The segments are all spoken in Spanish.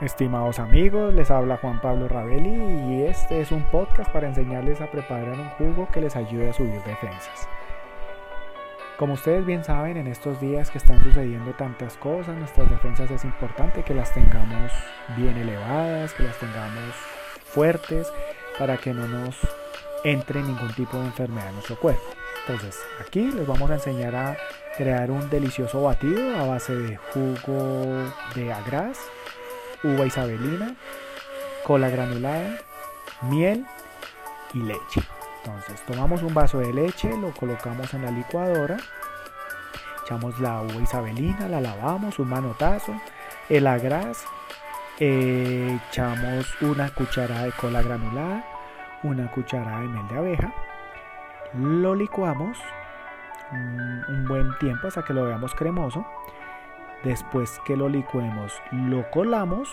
Estimados amigos, les habla Juan Pablo Ravelli y este es un podcast para enseñarles a preparar un jugo que les ayude a subir defensas. Como ustedes bien saben, en estos días que están sucediendo tantas cosas, nuestras defensas es importante que las tengamos bien elevadas, que las tengamos fuertes, para que no nos entre ningún tipo de enfermedad en nuestro cuerpo. Entonces, aquí les vamos a enseñar a crear un delicioso batido a base de jugo de agraz, uva isabelina, cola granulada, miel y leche. Entonces tomamos un vaso de leche, lo colocamos en la licuadora, echamos la uva isabelina, la lavamos, un manotazo, el agraz, eh, echamos una cucharada de cola granulada, una cucharada de miel de abeja, lo licuamos un buen tiempo hasta que lo veamos cremoso Después que lo licuemos, lo colamos.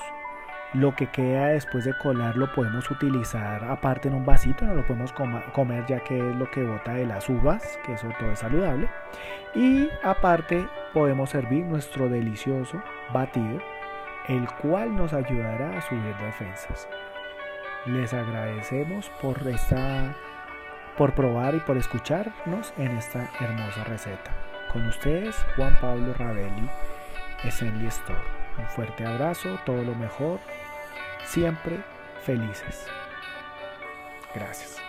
Lo que queda después de colar lo podemos utilizar aparte en un vasito, no lo podemos comer ya que es lo que bota de las uvas, que eso todo es saludable. Y aparte podemos servir nuestro delicioso batido, el cual nos ayudará a subir defensas. Les agradecemos por esta por probar y por escucharnos en esta hermosa receta. Con ustedes, Juan Pablo Ravelli Essentially Store. Un fuerte abrazo, todo lo mejor, siempre felices. Gracias.